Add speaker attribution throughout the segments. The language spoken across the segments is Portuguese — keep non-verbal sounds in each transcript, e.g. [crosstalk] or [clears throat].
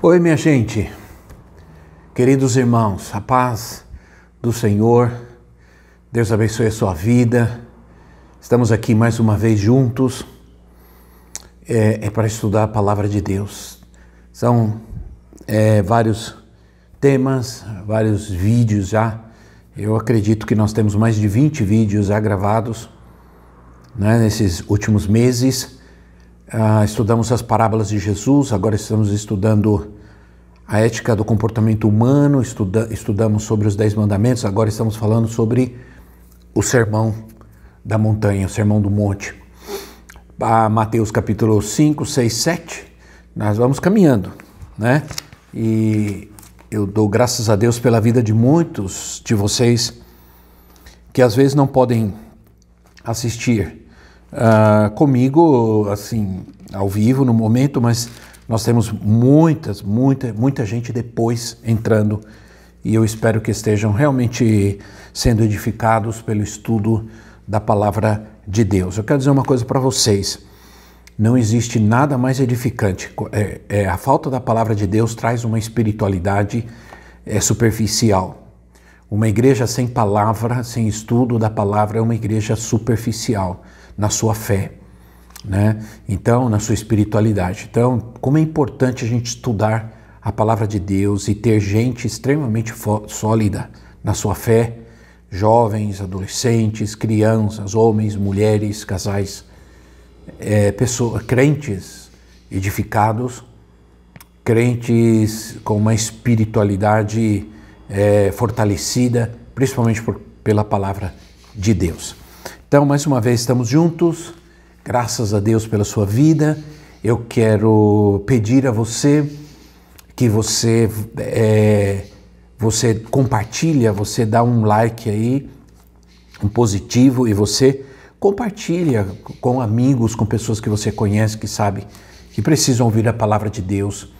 Speaker 1: Oi, minha gente, queridos irmãos, a paz do Senhor, Deus abençoe a sua vida. Estamos aqui mais uma vez juntos é, é para estudar a palavra de Deus. São é, vários temas, vários vídeos já. Eu acredito que nós temos mais de 20 vídeos já gravados né, nesses últimos meses. Ah, estudamos as parábolas de Jesus, agora estamos estudando a ética do comportamento humano, estuda, estudamos sobre os Dez Mandamentos, agora estamos falando sobre o Sermão da Montanha, o Sermão do Monte. Ah, Mateus capítulo 5, 6, 7, nós vamos caminhando, né? E eu dou graças a Deus pela vida de muitos de vocês que às vezes não podem assistir uh, comigo, assim, ao vivo no momento, mas nós temos muitas, muita, muita gente depois entrando e eu espero que estejam realmente sendo edificados pelo estudo da palavra de Deus. Eu quero dizer uma coisa para vocês. Não existe nada mais edificante. É, é, a falta da palavra de Deus traz uma espiritualidade é, superficial. Uma igreja sem palavra, sem estudo da palavra, é uma igreja superficial na sua fé, né? Então, na sua espiritualidade. Então, como é importante a gente estudar a palavra de Deus e ter gente extremamente sólida na sua fé, jovens, adolescentes, crianças, homens, mulheres, casais, é, pessoas, crentes edificados, crentes com uma espiritualidade é, fortalecida, principalmente por, pela palavra de Deus. Então, mais uma vez, estamos juntos. Graças a Deus pela sua vida. Eu quero pedir a você que você é, você compartilha, você dá um like aí, um positivo e você compartilha com amigos, com pessoas que você conhece, que sabe que precisam ouvir a palavra de Deus.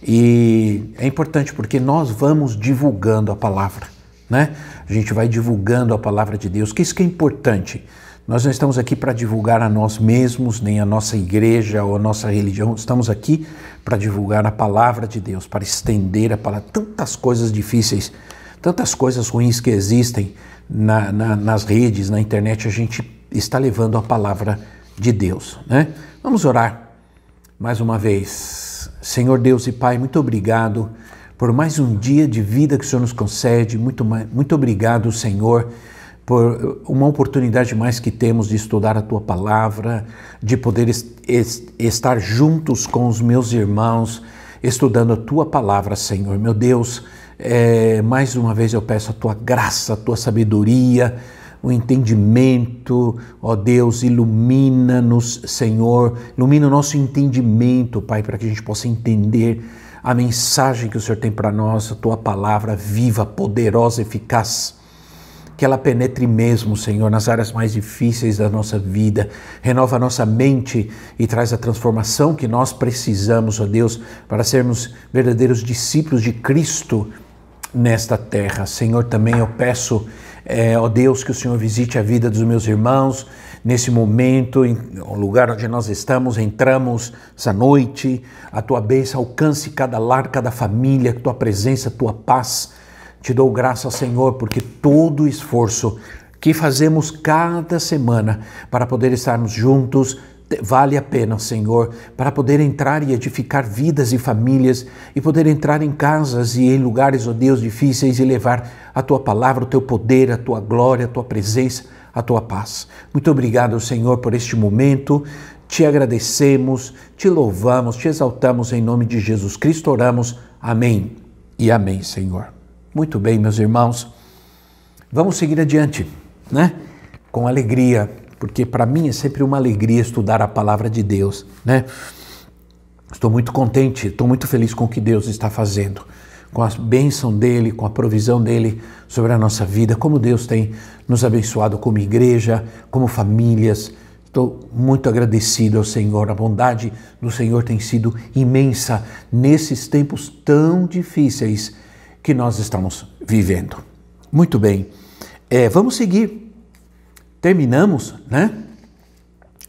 Speaker 1: E é importante porque nós vamos divulgando a palavra né? A gente vai divulgando a palavra de Deus, que isso que é importante. Nós não estamos aqui para divulgar a nós mesmos, nem a nossa igreja ou a nossa religião, estamos aqui para divulgar a palavra de Deus, para estender a palavra. Tantas coisas difíceis, tantas coisas ruins que existem na, na, nas redes, na internet, a gente está levando a palavra de Deus. Né? Vamos orar mais uma vez. Senhor Deus e Pai, muito obrigado por mais um dia de vida que o Senhor nos concede. Muito, muito obrigado, Senhor, por uma oportunidade mais que temos de estudar a tua palavra, de poder est estar juntos com os meus irmãos, estudando a tua palavra, Senhor. Meu Deus, é, mais uma vez eu peço a tua graça, a tua sabedoria, o entendimento, ó Deus, ilumina-nos, Senhor, ilumina o nosso entendimento, Pai, para que a gente possa entender a mensagem que o Senhor tem para nós, a tua palavra viva, poderosa, eficaz. Que ela penetre mesmo, Senhor, nas áreas mais difíceis da nossa vida, renova a nossa mente e traz a transformação que nós precisamos, ó Deus, para sermos verdadeiros discípulos de Cristo nesta terra. Senhor, também eu peço, é, ó Deus, que o Senhor visite a vida dos meus irmãos, nesse momento, em lugar onde nós estamos, entramos essa noite, a tua bênção alcance cada lar, cada família, tua presença, tua paz. Te dou graça, Senhor, porque todo o esforço que fazemos cada semana para poder estarmos juntos vale a pena, Senhor, para poder entrar e edificar vidas e famílias e poder entrar em casas e em lugares, ó oh Deus, difíceis e levar a tua palavra, o teu poder, a tua glória, a tua presença a tua paz. Muito obrigado, Senhor, por este momento. Te agradecemos, te louvamos, te exaltamos em nome de Jesus Cristo. Oramos. Amém e amém, Senhor. Muito bem, meus irmãos. Vamos seguir adiante, né? Com alegria, porque para mim é sempre uma alegria estudar a palavra de Deus, né? Estou muito contente, estou muito feliz com o que Deus está fazendo, com a bênção dele, com a provisão dele sobre a nossa vida, como Deus tem nos abençoado como igreja, como famílias. Estou muito agradecido ao Senhor. A bondade do Senhor tem sido imensa nesses tempos tão difíceis que nós estamos vivendo. Muito bem, é, vamos seguir. Terminamos, né?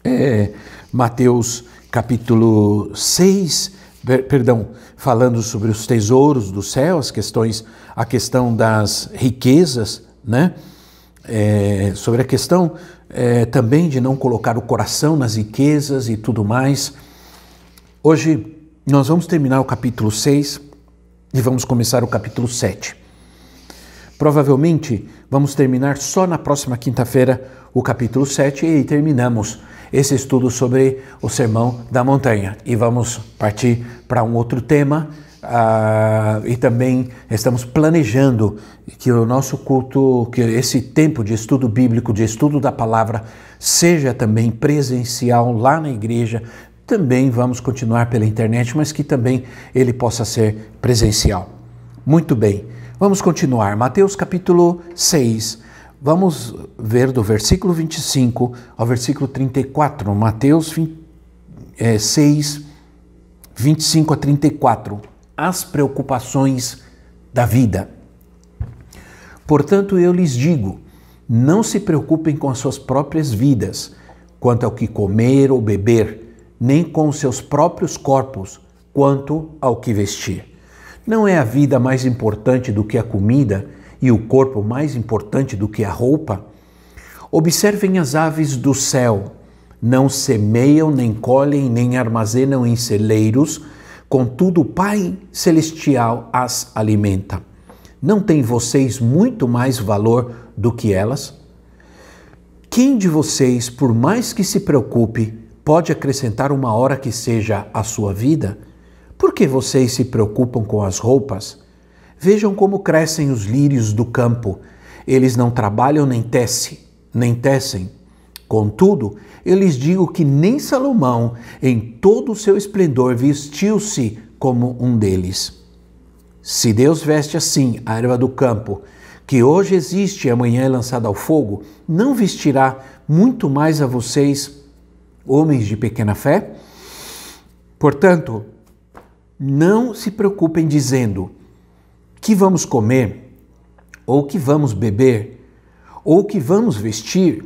Speaker 1: É, Mateus capítulo 6, perdão, falando sobre os tesouros do céu, as questões, a questão das riquezas, né? É, sobre a questão é, também de não colocar o coração nas riquezas e tudo mais. Hoje nós vamos terminar o capítulo 6 e vamos começar o capítulo 7. Provavelmente vamos terminar só na próxima quinta-feira o capítulo 7 e terminamos esse estudo sobre o Sermão da Montanha. E vamos partir para um outro tema. Uh, e também estamos planejando que o nosso culto, que esse tempo de estudo bíblico, de estudo da palavra, seja também presencial lá na igreja. Também vamos continuar pela internet, mas que também ele possa ser presencial. Muito bem, vamos continuar. Mateus capítulo 6 Vamos ver do versículo 25 ao versículo 34, Mateus 20, é, 6, 25 a 34. As preocupações da vida. Portanto, eu lhes digo: não se preocupem com as suas próprias vidas, quanto ao que comer ou beber, nem com os seus próprios corpos, quanto ao que vestir. Não é a vida mais importante do que a comida? E o corpo mais importante do que a roupa? Observem as aves do céu. Não semeiam, nem colhem, nem armazenam em celeiros, contudo o Pai Celestial as alimenta. Não têm vocês muito mais valor do que elas? Quem de vocês, por mais que se preocupe, pode acrescentar uma hora que seja à sua vida? Por que vocês se preocupam com as roupas? Vejam como crescem os lírios do campo. Eles não trabalham nem tecem, nem tecem. Contudo, eu lhes digo que nem Salomão, em todo o seu esplendor, vestiu-se como um deles. Se Deus veste assim a erva do campo, que hoje existe e amanhã é lançada ao fogo, não vestirá muito mais a vocês, homens de pequena fé? Portanto, não se preocupem dizendo: que vamos comer, ou que vamos beber, ou que vamos vestir,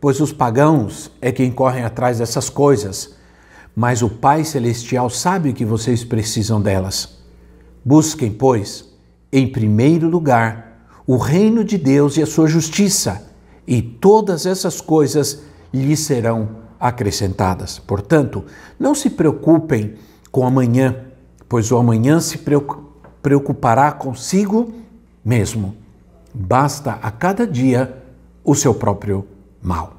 Speaker 1: pois os pagãos é quem correm atrás dessas coisas, mas o Pai Celestial sabe que vocês precisam delas. Busquem, pois, em primeiro lugar, o reino de Deus e a sua justiça, e todas essas coisas lhes serão acrescentadas. Portanto, não se preocupem com amanhã, pois o amanhã se preocupa preocupará consigo mesmo. Basta a cada dia o seu próprio mal.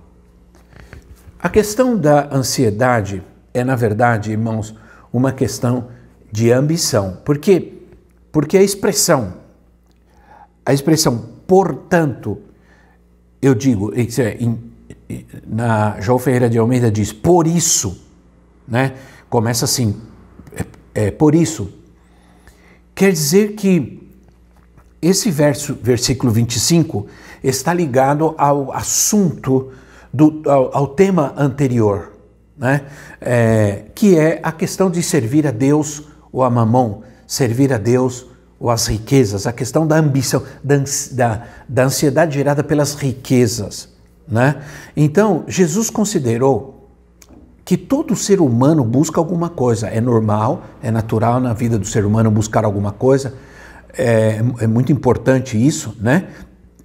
Speaker 1: A questão da ansiedade é, na verdade, irmãos, uma questão de ambição. Por quê? Porque a expressão, a expressão, portanto, eu digo, é, na João Ferreira de Almeida diz, por isso, né? Começa assim, é, é por isso, Quer dizer que esse verso, versículo 25, está ligado ao assunto, do, ao, ao tema anterior, né? É, que é a questão de servir a Deus ou a mamão, servir a Deus ou as riquezas, a questão da ambição, da, da, da ansiedade gerada pelas riquezas. Né? Então, Jesus considerou que todo ser humano busca alguma coisa. É normal, é natural na vida do ser humano buscar alguma coisa. É, é muito importante isso, né?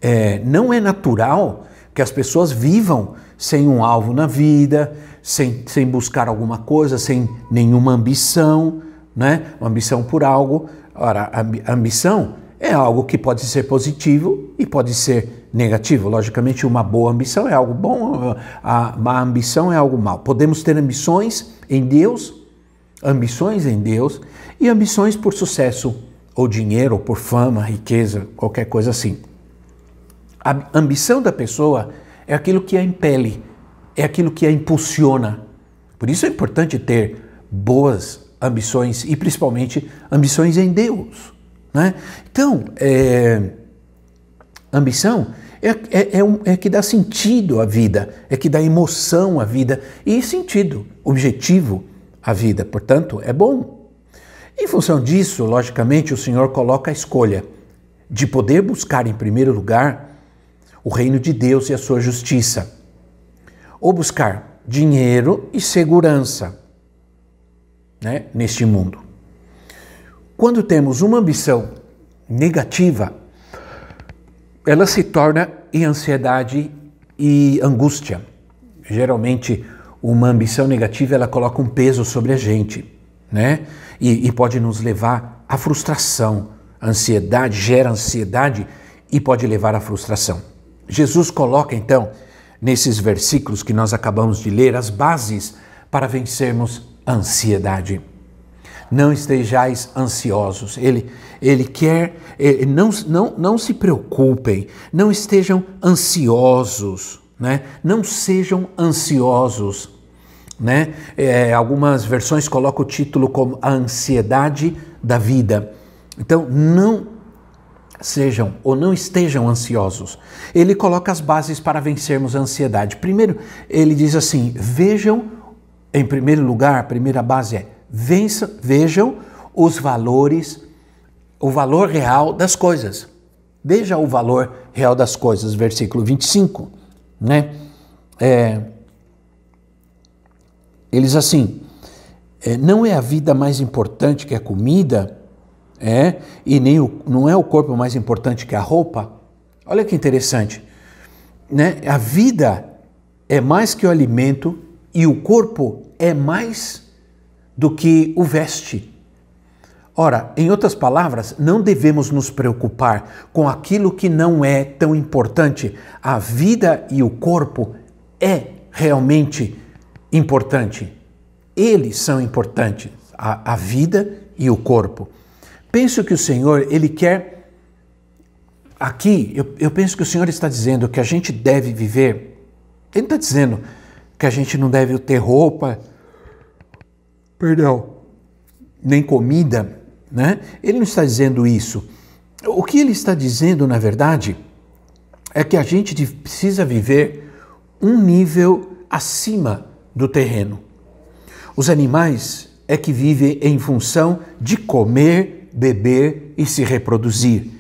Speaker 1: É, não é natural que as pessoas vivam sem um alvo na vida, sem, sem buscar alguma coisa, sem nenhuma ambição, né? Uma ambição por algo. Ora, a ambição é algo que pode ser positivo e pode ser negativo. Logicamente, uma boa ambição é algo bom, a má ambição é algo mal. Podemos ter ambições em Deus, ambições em Deus e ambições por sucesso, ou dinheiro, ou por fama, riqueza, qualquer coisa assim. A ambição da pessoa é aquilo que a impele, é aquilo que a impulsiona. Por isso é importante ter boas ambições e principalmente ambições em Deus. Né? Então, é, ambição é, é, é, um, é que dá sentido à vida, é que dá emoção à vida e sentido, objetivo à vida. Portanto, é bom. Em função disso, logicamente, o Senhor coloca a escolha de poder buscar em primeiro lugar o reino de Deus e a sua justiça, ou buscar dinheiro e segurança né, neste mundo. Quando temos uma ambição negativa, ela se torna em ansiedade e angústia. Geralmente, uma ambição negativa ela coloca um peso sobre a gente, né? E, e pode nos levar à frustração. A ansiedade gera ansiedade e pode levar à frustração. Jesus coloca então nesses versículos que nós acabamos de ler as bases para vencermos a ansiedade. Não estejais ansiosos. Ele, ele quer, ele, não, não, não se preocupem, não estejam ansiosos, né? não sejam ansiosos. Né? É, algumas versões colocam o título como a ansiedade da vida. Então, não sejam ou não estejam ansiosos. Ele coloca as bases para vencermos a ansiedade. Primeiro, ele diz assim: vejam, em primeiro lugar, a primeira base é vejam os valores, o valor real das coisas. Veja o valor real das coisas, versículo 25, né? É, eles assim, é, não é a vida mais importante que a comida, é, e nem o, não é o corpo mais importante que a roupa. Olha que interessante, né? A vida é mais que o alimento e o corpo é mais do que o veste. Ora, em outras palavras, não devemos nos preocupar com aquilo que não é tão importante. A vida e o corpo é realmente importante. Eles são importantes, a, a vida e o corpo. Penso que o Senhor, Ele quer. Aqui, eu, eu penso que o Senhor está dizendo que a gente deve viver. Ele está dizendo que a gente não deve ter roupa, perdão, nem comida, né? Ele não está dizendo isso. O que ele está dizendo, na verdade, é que a gente precisa viver um nível acima do terreno. Os animais é que vivem em função de comer, beber e se reproduzir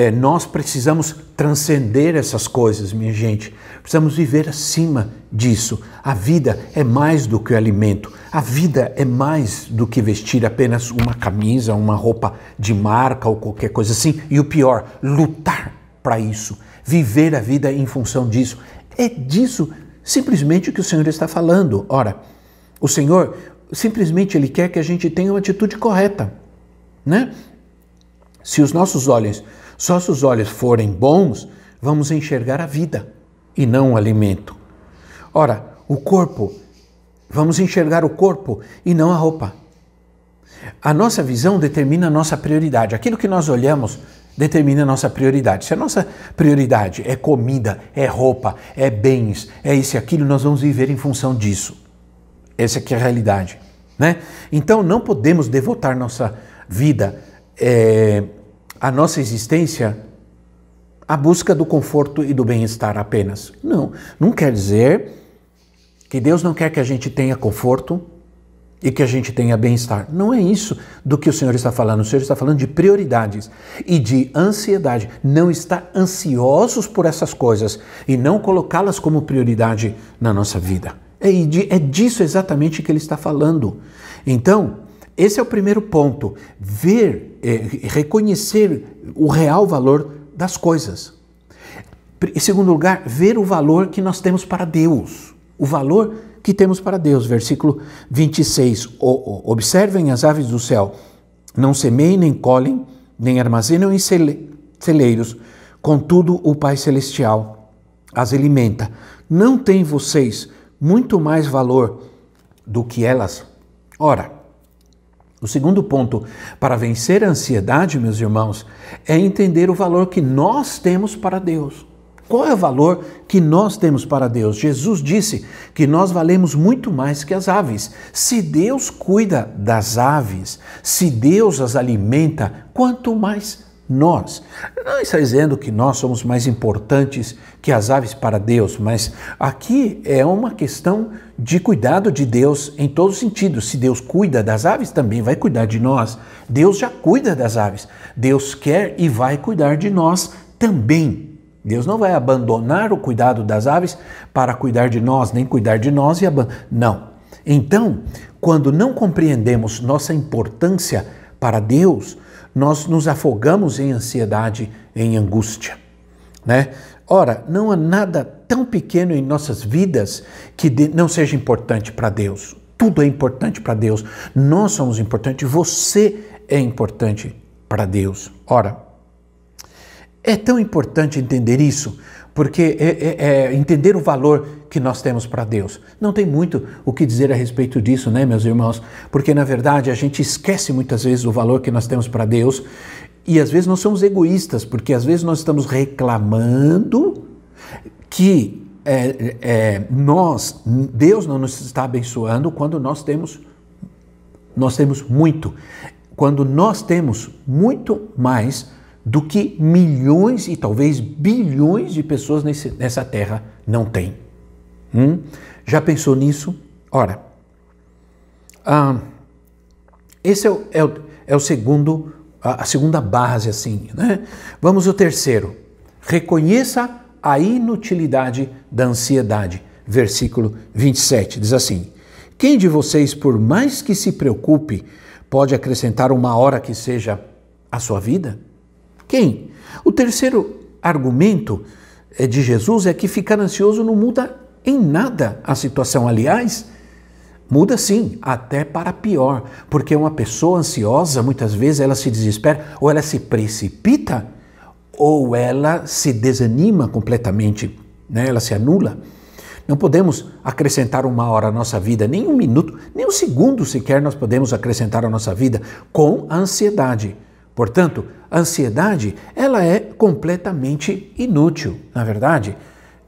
Speaker 1: é, nós precisamos transcender essas coisas, minha gente. Precisamos viver acima disso. A vida é mais do que o alimento. A vida é mais do que vestir apenas uma camisa, uma roupa de marca ou qualquer coisa assim. E o pior, lutar para isso. Viver a vida em função disso. É disso simplesmente o que o Senhor está falando. Ora, o Senhor simplesmente ele quer que a gente tenha uma atitude correta, né? Se os nossos olhos só se os olhos forem bons, vamos enxergar a vida e não o alimento. Ora, o corpo, vamos enxergar o corpo e não a roupa. A nossa visão determina a nossa prioridade. Aquilo que nós olhamos determina a nossa prioridade. Se a nossa prioridade é comida, é roupa, é bens, é isso e aquilo, nós vamos viver em função disso. Essa aqui é a realidade. Né? Então não podemos devotar nossa vida é, a nossa existência à busca do conforto e do bem-estar apenas. Não, não quer dizer que Deus não quer que a gente tenha conforto e que a gente tenha bem-estar. Não é isso do que o Senhor está falando. O Senhor está falando de prioridades e de ansiedade. Não estar ansiosos por essas coisas e não colocá-las como prioridade na nossa vida. É, é disso exatamente que ele está falando. Então, esse é o primeiro ponto. Ver, é, reconhecer o real valor das coisas. Em segundo lugar, ver o valor que nós temos para Deus. O valor que temos para Deus. Versículo 26. Observem as aves do céu. Não semeiem, nem colhem, nem armazenam em celeiros. Contudo, o Pai Celestial as alimenta. Não tem vocês muito mais valor do que elas? Ora, o segundo ponto para vencer a ansiedade, meus irmãos, é entender o valor que nós temos para Deus. Qual é o valor que nós temos para Deus? Jesus disse que nós valemos muito mais que as aves. Se Deus cuida das aves, se Deus as alimenta, quanto mais nós. Não está dizendo que nós somos mais importantes que as aves para Deus, mas aqui é uma questão de cuidado de Deus em todos os sentidos. Se Deus cuida das aves, também vai cuidar de nós. Deus já cuida das aves. Deus quer e vai cuidar de nós também. Deus não vai abandonar o cuidado das aves para cuidar de nós, nem cuidar de nós e abandonar. Não. Então, quando não compreendemos nossa importância para Deus, nós nos afogamos em ansiedade, em angústia, né? Ora, não há nada tão pequeno em nossas vidas que não seja importante para Deus. Tudo é importante para Deus. Nós somos importantes, você é importante para Deus. Ora, é tão importante entender isso, porque é, é, é entender o valor que nós temos para Deus. Não tem muito o que dizer a respeito disso, né, meus irmãos? Porque na verdade a gente esquece muitas vezes o valor que nós temos para Deus e às vezes nós somos egoístas, porque às vezes nós estamos reclamando que é, é, nós, Deus não nos está abençoando quando nós temos, nós temos muito, quando nós temos muito mais do que milhões e talvez bilhões de pessoas nesse, nessa terra não têm. Hum? Já pensou nisso? Ora, ah, esse é o, é o, é o segundo, a, a segunda base, assim. Né? Vamos ao terceiro. Reconheça a inutilidade da ansiedade. Versículo 27 diz assim: Quem de vocês, por mais que se preocupe, pode acrescentar uma hora que seja a sua vida? Quem? O terceiro argumento eh, de Jesus é que ficar ansioso não muda em nada a situação. Aliás, muda sim, até para pior, porque uma pessoa ansiosa, muitas vezes ela se desespera ou ela se precipita ou ela se desanima completamente, né? ela se anula. Não podemos acrescentar uma hora à nossa vida, nem um minuto, nem um segundo sequer nós podemos acrescentar à nossa vida com a ansiedade. Portanto, a ansiedade, ela é completamente inútil, na verdade.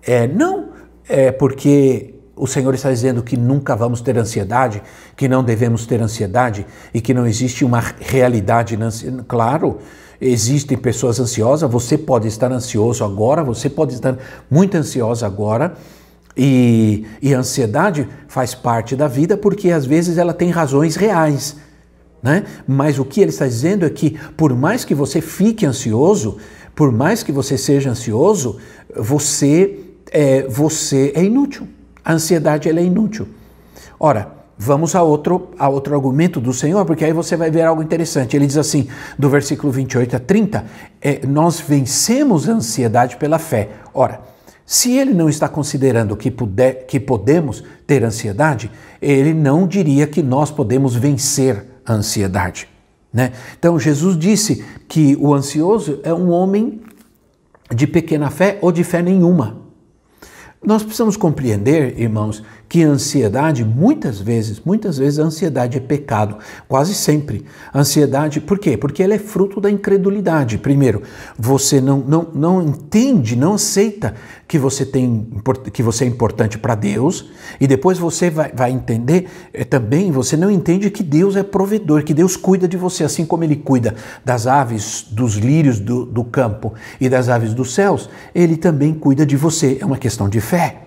Speaker 1: É, não é porque o Senhor está dizendo que nunca vamos ter ansiedade, que não devemos ter ansiedade e que não existe uma realidade. Claro, existem pessoas ansiosas, você pode estar ansioso agora, você pode estar muito ansiosa agora. E, e a ansiedade faz parte da vida porque às vezes ela tem razões reais. Né? Mas o que ele está dizendo é que, por mais que você fique ansioso, por mais que você seja ansioso, você é, você é inútil. A ansiedade ela é inútil. Ora, vamos a outro, a outro argumento do Senhor, porque aí você vai ver algo interessante. Ele diz assim, do versículo 28 a 30, é, nós vencemos a ansiedade pela fé. Ora, se ele não está considerando que, puder, que podemos ter ansiedade, ele não diria que nós podemos vencer a ansiedade. Né? Então, Jesus disse que o ansioso é um homem de pequena fé ou de fé nenhuma. Nós precisamos compreender, irmãos, que a ansiedade, muitas vezes, muitas vezes a ansiedade é pecado, quase sempre. Ansiedade, por quê? Porque ela é fruto da incredulidade. Primeiro, você não, não, não entende, não aceita que você, tem, que você é importante para Deus, e depois você vai, vai entender é, também, você não entende que Deus é provedor, que Deus cuida de você, assim como Ele cuida das aves, dos lírios do, do campo e das aves dos céus, Ele também cuida de você. É uma questão de fé.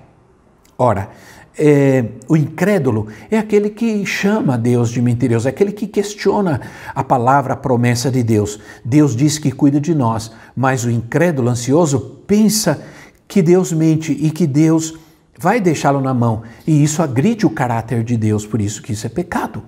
Speaker 1: Ora, é, o incrédulo é aquele que chama Deus de mentiroso, é aquele que questiona a palavra, a promessa de Deus. Deus diz que cuida de nós, mas o incrédulo ansioso pensa que Deus mente e que Deus vai deixá-lo na mão. E isso agride o caráter de Deus, por isso que isso é pecado.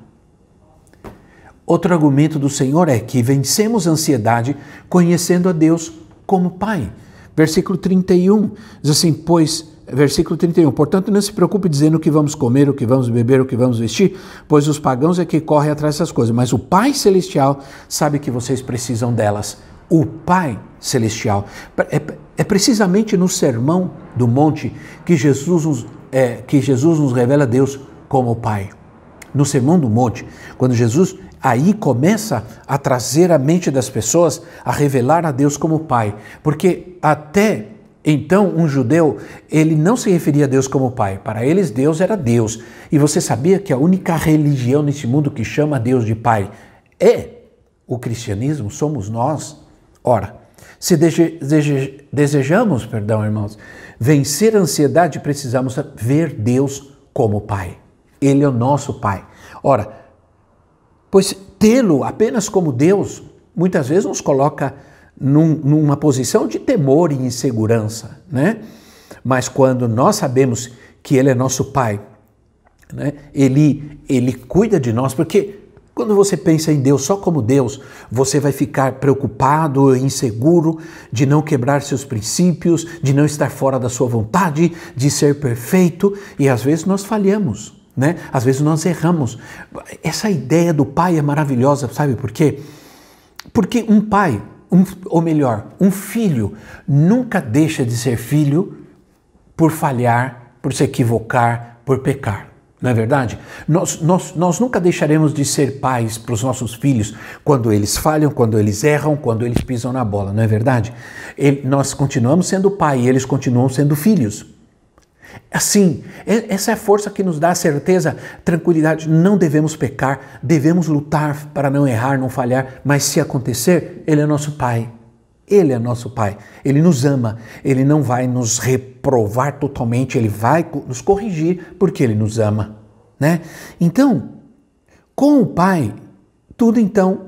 Speaker 1: Outro argumento do Senhor é que vencemos a ansiedade conhecendo a Deus como Pai. Versículo 31 diz assim: Pois Versículo 31. Portanto, não se preocupe dizendo o que vamos comer, o que vamos beber, o que vamos vestir, pois os pagãos é que correm atrás dessas coisas. Mas o Pai Celestial sabe que vocês precisam delas. O Pai Celestial. É, é precisamente no Sermão do Monte que Jesus, nos, é, que Jesus nos revela Deus como Pai. No Sermão do Monte, quando Jesus aí começa a trazer a mente das pessoas a revelar a Deus como Pai. Porque até Então, um judeu, ele não se referia a Deus como pai. Para eles, Deus era Deus. E você sabia que a única religião nesse mundo que chama Deus de pai é o cristianismo? Somos nós. Ora, se dese dese desejamos, perdão, irmãos, vencer a ansiedade, precisamos ver Deus como pai. Ele é o nosso pai. Ora, pois tê-lo apenas como Deus, muitas vezes nos coloca num, numa posição de temor e insegurança, né? Mas quando nós sabemos que Ele é nosso Pai, né? Ele, Ele cuida de nós, porque quando você pensa em Deus só como Deus, você vai ficar preocupado, inseguro de não quebrar seus princípios, de não estar fora da sua vontade, de ser perfeito, e às vezes nós falhamos, né? Às vezes nós erramos. Essa ideia do pai é maravilhosa, sabe por quê? Porque um pai, um, ou melhor, um filho nunca deixa de ser filho por falhar, por se equivocar, por pecar. Não é verdade? Nós, nós, nós nunca deixaremos de ser pais para os nossos filhos quando eles falham, quando eles erram, quando eles pisam na bola, não é verdade? Nós continuamos sendo pai e eles continuam sendo filhos. Assim, essa é a força que nos dá a certeza, tranquilidade. Não devemos pecar, devemos lutar para não errar, não falhar, mas se acontecer, Ele é nosso Pai. Ele é nosso Pai. Ele nos ama. Ele não vai nos reprovar totalmente, Ele vai nos corrigir porque Ele nos ama. Né? Então, com o Pai, tudo então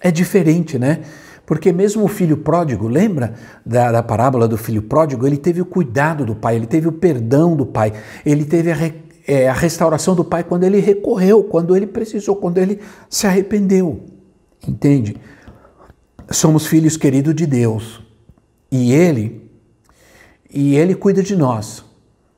Speaker 1: é diferente, né? Porque mesmo o filho pródigo, lembra da, da, parábola do filho pródigo? Ele teve o cuidado do pai, ele teve o perdão do pai, ele teve a, é, a restauração do pai quando ele recorreu, quando ele precisou, quando ele se arrependeu. Entende? Somos filhos queridos de Deus e ele e ele cuida de nós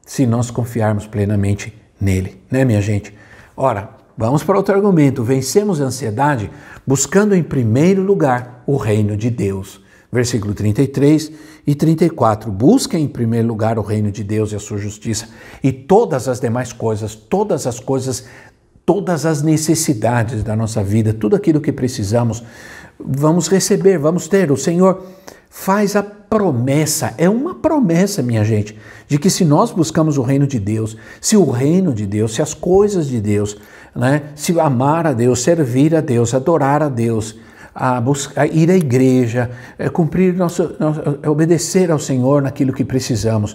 Speaker 1: se nós confiarmos plenamente nele, né, minha gente? Ora, vamos para outro argumento. Vencemos a ansiedade buscando em primeiro lugar o reino de Deus. Versículo 33 e 34. Busquem em primeiro lugar o reino de Deus e a sua justiça, e todas as demais coisas, todas as coisas, todas as necessidades da nossa vida, tudo aquilo que precisamos, vamos receber, vamos ter. O Senhor faz a promessa, é uma promessa, minha gente, de que se nós buscamos o reino de Deus, se o reino de Deus, se as coisas de Deus, né? Se amar a Deus, servir a Deus, adorar a Deus, a buscar, ir à igreja, é, cumprir nosso, nosso, é, obedecer ao Senhor naquilo que precisamos.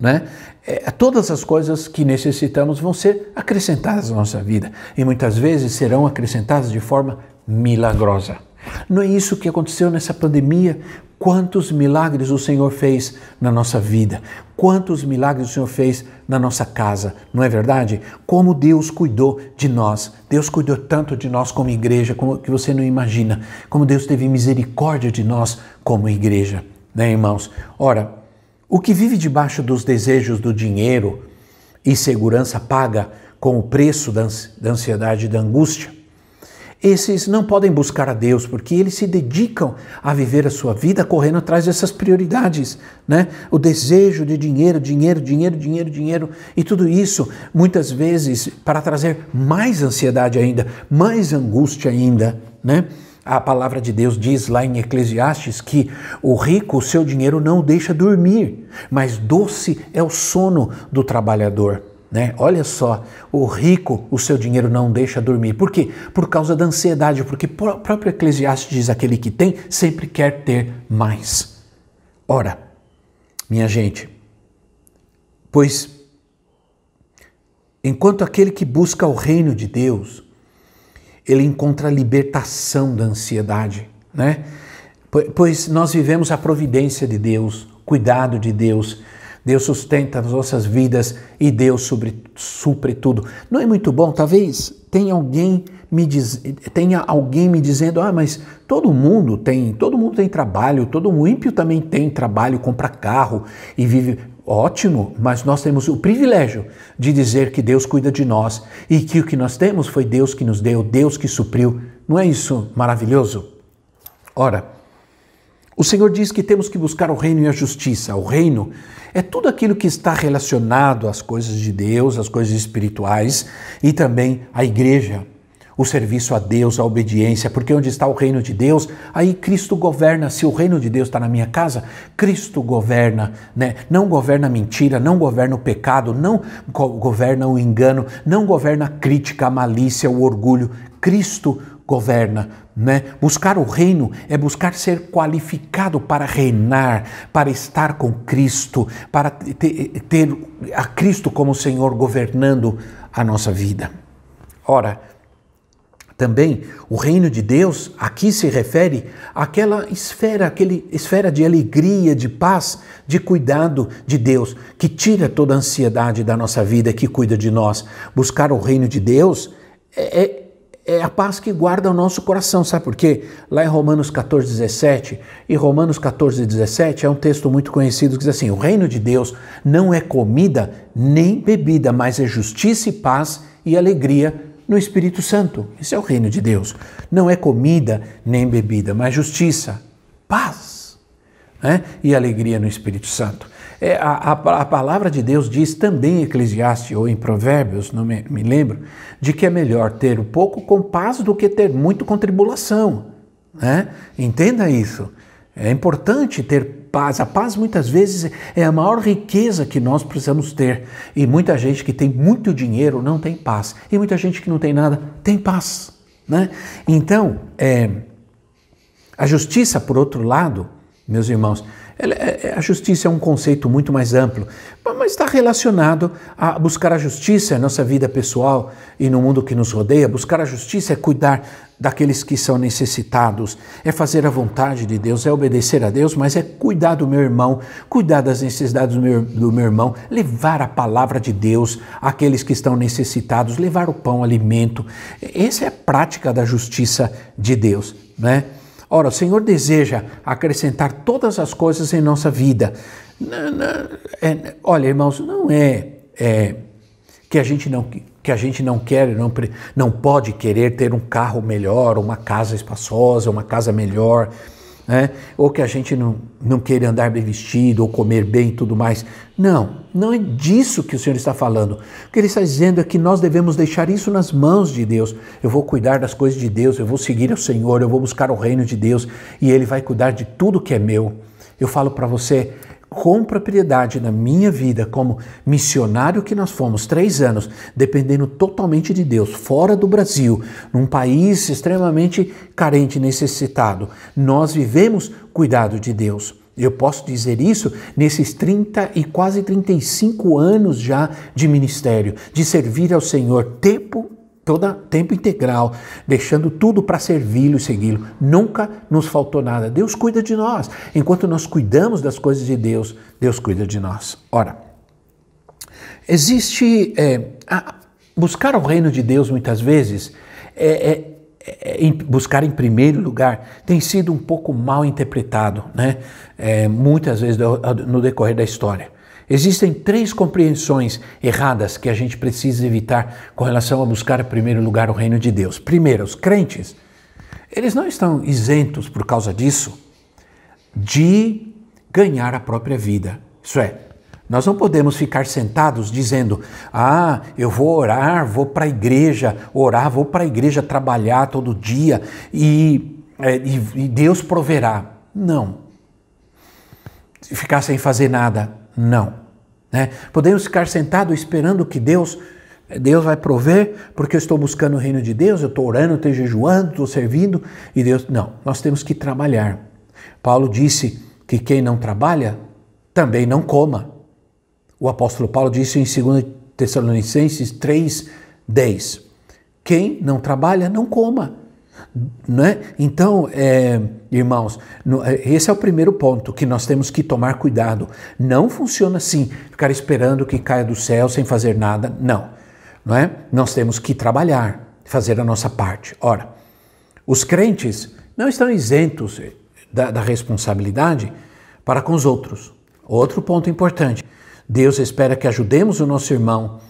Speaker 1: Né? É, todas as coisas que necessitamos vão ser acrescentadas à nossa vida e muitas vezes serão acrescentadas de forma milagrosa. Não é isso que aconteceu nessa pandemia? Quantos milagres o Senhor fez na nossa vida? Quantos milagres o Senhor fez na nossa casa? Não é verdade? Como Deus cuidou de nós. Deus cuidou tanto de nós como igreja, como que você não imagina. Como Deus teve misericórdia de nós como igreja, né, irmãos? Ora, o que vive debaixo dos desejos do dinheiro e segurança paga com o preço da ansiedade e da angústia esses não podem buscar a Deus porque eles se dedicam a viver a sua vida correndo atrás dessas prioridades, né? O desejo de dinheiro, dinheiro, dinheiro, dinheiro, dinheiro e tudo isso muitas vezes para trazer mais ansiedade ainda, mais angústia ainda, né? A palavra de Deus diz lá em Eclesiastes que o rico, o seu dinheiro não deixa dormir, mas doce é o sono do trabalhador. Né? Olha só, o rico, o seu dinheiro não deixa dormir. Por quê? Por causa da ansiedade, porque o próprio Eclesiastes diz: aquele que tem sempre quer ter mais. Ora, minha gente, pois enquanto aquele que busca o reino de Deus, ele encontra a libertação da ansiedade, né? Pois nós vivemos a providência de Deus, cuidado de Deus, Deus sustenta as nossas vidas e Deus supre, supre tudo. Não é muito bom? Talvez tenha alguém me diz, tenha alguém me dizendo: "Ah, mas todo mundo tem, todo mundo tem trabalho, todo o ímpio também tem trabalho, compra carro e vive Ótimo, mas nós temos o privilégio de dizer que Deus cuida de nós e que o que nós temos foi Deus que nos deu, Deus que supriu. Não é isso maravilhoso? Ora, o Senhor diz que temos que buscar o reino e a justiça. O reino é tudo aquilo que está relacionado às coisas de Deus, às coisas espirituais e também à igreja. o serviço a Deus, a obediência, porque onde está o reino de Deus, aí Cristo governa. Se o reino de Deus está na minha casa, Cristo governa, né? Não governa a mentira, não governa o pecado, não governa o engano, não governa a crítica, a malícia, o orgulho. Cristo governa. Né? Buscar o reino é buscar ser qualificado para reinar, para estar com Cristo, para ter, ter a Cristo como Senhor governando a nossa vida. Ora, também o reino de Deus aqui se refere àquela esfera, aquele esfera de alegria, de paz, de cuidado de Deus, que tira toda a ansiedade da nossa vida, que cuida de nós. Buscar o reino de Deus é, é é a paz que guarda o nosso coração, sabe por quê? Lá em Romanos 14, 17, e Romanos 14, 17 é um texto muito conhecido que diz assim: O reino de Deus não é comida nem bebida, mas é justiça e paz e alegria no Espírito Santo. Esse é o reino de Deus. Não é comida nem bebida, mas justiça, paz né? e alegria no Espírito Santo. É, a, a, a, palavra de Deus diz também em Eclesiastes ou em Provérbios, não me, me lembro, de que é melhor ter um pouco com paz do que ter muito com tribulação. Né? Entenda isso. É importante ter paz. A paz muitas vezes é a maior riqueza que nós precisamos ter. E muita gente que tem muito dinheiro não tem paz. E muita gente que não tem nada tem paz. Né? Então, é, a justiça, por outro lado, meus irmãos, a justiça é um conceito muito mais amplo, mas está relacionado a buscar a justiça na nossa vida pessoal e no mundo que nos rodeia. Buscar a justiça é cuidar daqueles que são necessitados, é fazer a vontade de Deus, é obedecer a Deus, mas é cuidar do meu irmão, cuidar das necessidades do meu, do meu irmão, levar a palavra de Deus àqueles que estão necessitados, levar o pão, o alimento. Essa é a prática da justiça de Deus, né? Ora, o Senhor deseja acrescentar todas as coisas em nossa vida. É, olha, irmãos, não é, é, que a gente não que a gente não quer, não, não pode querer ter um carro melhor, uma casa espaçosa, uma casa melhor né? ou que a gente não, não queira andar bem vestido, ou comer bem e tudo mais. Não, não é disso que o Senhor está falando. O que Ele está dizendo é que nós devemos deixar isso nas mãos de Deus. Eu vou cuidar das coisas de Deus, eu vou seguir o Senhor, eu vou buscar o reino de Deus e Ele vai cuidar de tudo que é meu. Eu falo para você, com propriedade na minha vida, como missionário que nós fomos, três anos, dependendo totalmente de Deus, fora do Brasil, num país extremamente carente, necessitado, nós vivemos cuidado de Deus. Eu posso dizer isso nesses 30 e quase 35 anos já de ministério, de servir ao Senhor, tempo toda tempo integral, deixando tudo para servi-lo e segui-lo. Nunca nos faltou nada. Deus cuida de nós. Enquanto nós cuidamos das coisas de Deus, Deus cuida de nós. Ora, existe é, buscar o reino de Deus muitas vezes é, é, é buscar em primeiro lugar tem sido um pouco mal interpretado, né? É, muitas vezes no decorrer da história. Existem três compreensões erradas que a gente precisa evitar com relação a buscar em primeiro lugar o reino de Deus. Primeiro, os crentes, eles não estão isentos por causa disso de ganhar a própria vida. Isso é, nós não podemos ficar sentados dizendo: ah, eu vou orar, vou para a igreja, orar, vou para a igreja trabalhar todo dia e, é, e, e Deus proverá. Não. Ficar sem fazer nada. Não. Né? Podemos ficar sentados esperando que Deus Deus vai prover porque eu estou buscando o reino de Deus, eu estou orando, estou jejuando, estou servindo e Deus. Não, nós temos que trabalhar. Paulo disse que quem não trabalha também não coma. O apóstolo Paulo disse em 2 Tessalonicenses 3, 10: Quem não trabalha, não coma. Né? Então, é, irmãos, é, esse é o primeiro ponto que nós temos que tomar cuidado. Não funciona assim, ficar esperando que caia do céu sem fazer nada. Não, não é? Nós temos que trabalhar, fazer a nossa parte. Ora, os crentes não estão isentos da, da responsabilidade para com os outros. Outro ponto importante: Deus espera que ajudemos o nosso irmão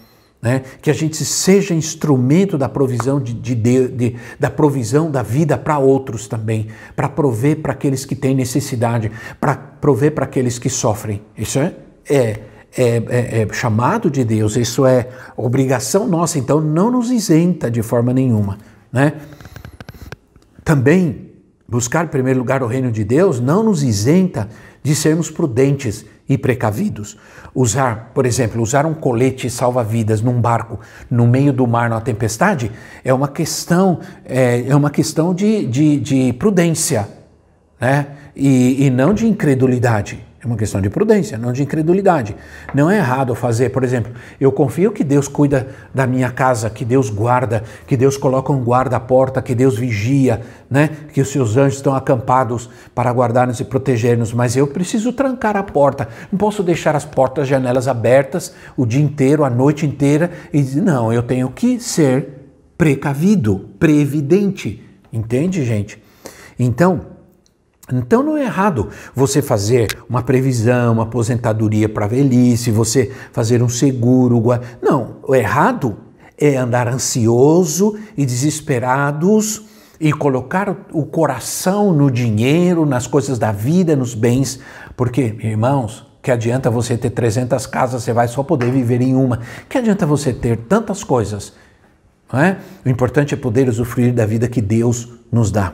Speaker 1: né? que a gente seja instrumento da provisão de, de, de da provisão da vida para outros também, para prover para aqueles que têm necessidade, para prover para aqueles que sofrem. Isso é, é, é, é, é chamado de Deus, isso é obrigação nossa, então não nos isenta de forma nenhuma. né? Também buscar em primeiro lugar o reino de Deus não nos isenta de sermos prudentes e precavidos. Usar, por exemplo, usar um colete salva-vidas num barco no meio do mar numa tempestade é uma questão, é, é uma questão de, de, de prudência né? e, e não de incredulidade. É uma questão de prudência, não de incredulidade. Não é errado fazer, por exemplo, eu confio que Deus cuida da minha casa, que Deus guarda, que Deus coloca um guarda à porta, que Deus vigia, né? que os seus anjos estão acampados para guardar-nos e proteger-nos, mas eu preciso trancar a porta. Não posso deixar as portas, janelas abertas o dia inteiro, a noite inteira e dizer, não, eu tenho que ser precavido, previdente. Entende, gente? Então, então não é errado você fazer uma previsão, uma aposentadoria para velhice, você fazer um seguro. Não, o errado é andar ansioso e desesperados e colocar o coração no dinheiro, nas coisas da vida, nos bens, porque, irmãos, que adianta você ter 300 casas, você vai só poder viver em uma. Que adianta você ter tantas coisas? Não é? O importante é poder usufruir da vida que Deus nos dá.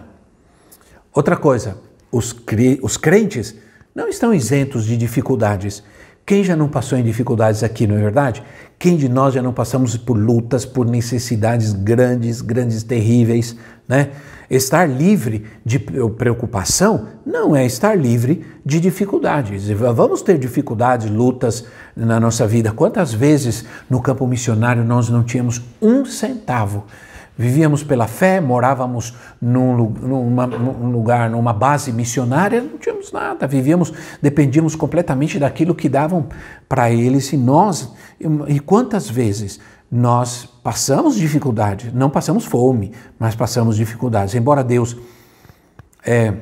Speaker 1: Outra coisa, os, os crentes não estão isentos de dificuldades. Quem já não passou em dificuldades aqui, não é verdade? Quem de nós já não passamos por lutas, por necessidades grandes, grandes, terríveis, né? Estar livre de preocupação não é estar livre de dificuldades. Vamos ter dificuldades, lutas na nossa vida. Quantas vezes no campo missionário nós não tínhamos um centavo? Vivíamos pela fé, morávamos num, numa, num, lugar, numa base missionária, não tínhamos nada, vivíamos, dependíamos completamente daquilo que davam para eles e nós. E quantas vezes nós passamos dificuldade, não passamos fome, mas passamos dificuldades. Embora Deus é,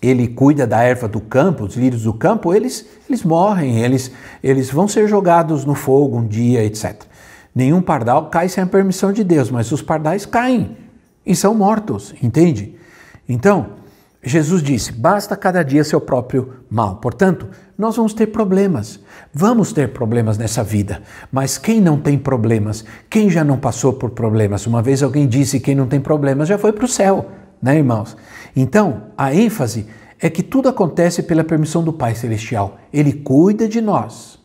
Speaker 1: ele cuida da erva do campo, os lírios do campo, eles, eles morrem, eles, eles vão ser jogados no fogo um dia, etc. Nenhum pardal cai sem a permissão de Deus, mas os pardais caem e são mortos, entende? Então, Jesus disse: basta cada dia seu próprio mal. Portanto, nós vamos ter problemas. Vamos ter problemas nessa vida. Mas quem não tem problemas? Quem já não passou por problemas? Uma vez alguém disse: quem não tem problemas já foi para o céu, né, irmãos? Então, a ênfase é que tudo acontece pela permissão do Pai Celestial. Ele cuida de nós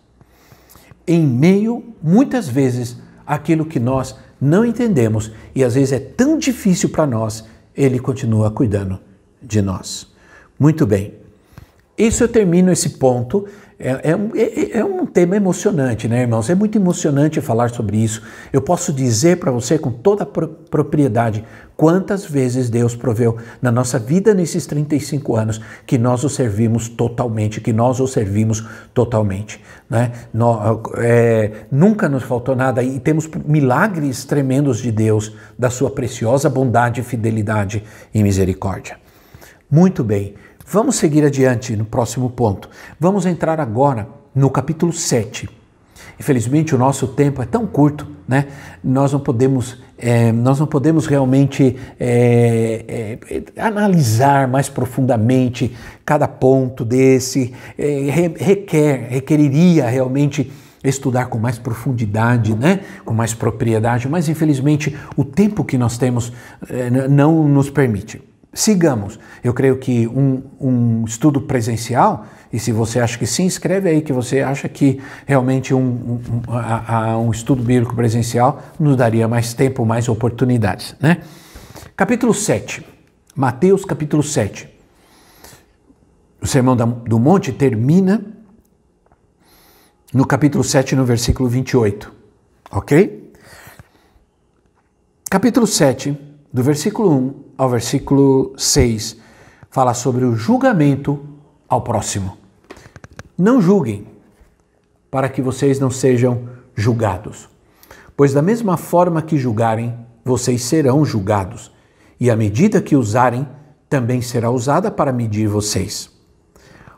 Speaker 1: em meio, muitas vezes, àquilo que nós não entendemos e às vezes é tão difícil para nós, ele continua cuidando de nós. Muito bem. Isso eu termino esse ponto é, é, é, é, um tema emocionante, né, irmãos? É muito emocionante falar sobre isso. Eu posso dizer para você com toda a propriedade quantas vezes Deus proveu na nossa vida nesses 35 anos que nós o servimos totalmente, que nós o servimos totalmente. Né? É, nunca nos faltou nada e temos milagres tremendos de Deus, da sua preciosa bondade, fidelidade e misericórdia. Muito bem. Vamos seguir adiante no próximo ponto. Vamos entrar agora no capítulo 7. Infelizmente o nosso tempo é tão curto, né? Nós não podemos, é, nós não podemos realmente é, é, analisar mais profundamente cada ponto desse. É, requer, requeriria realmente estudar com mais profundidade, né? com mais propriedade, mas infelizmente o tempo que nós temos é, não nos permite sigamos. Eu creio que um, um, estudo presencial, e se você acha que sim, escreve aí que você acha que realmente um, um, a, um estudo bíblico presencial nos daria mais tempo, mais oportunidades. Né? Capítulo 7, Mateus capítulo 7. O Sermão do Monte termina no capítulo 7, no versículo 28. Ok? Capítulo 7, do versículo 1 ao versículo 6, fala sobre o julgamento ao próximo. Não julguem, para que vocês não sejam julgados. Pois da mesma forma que julgarem, vocês serão julgados, e a medida que usarem também será usada para medir vocês.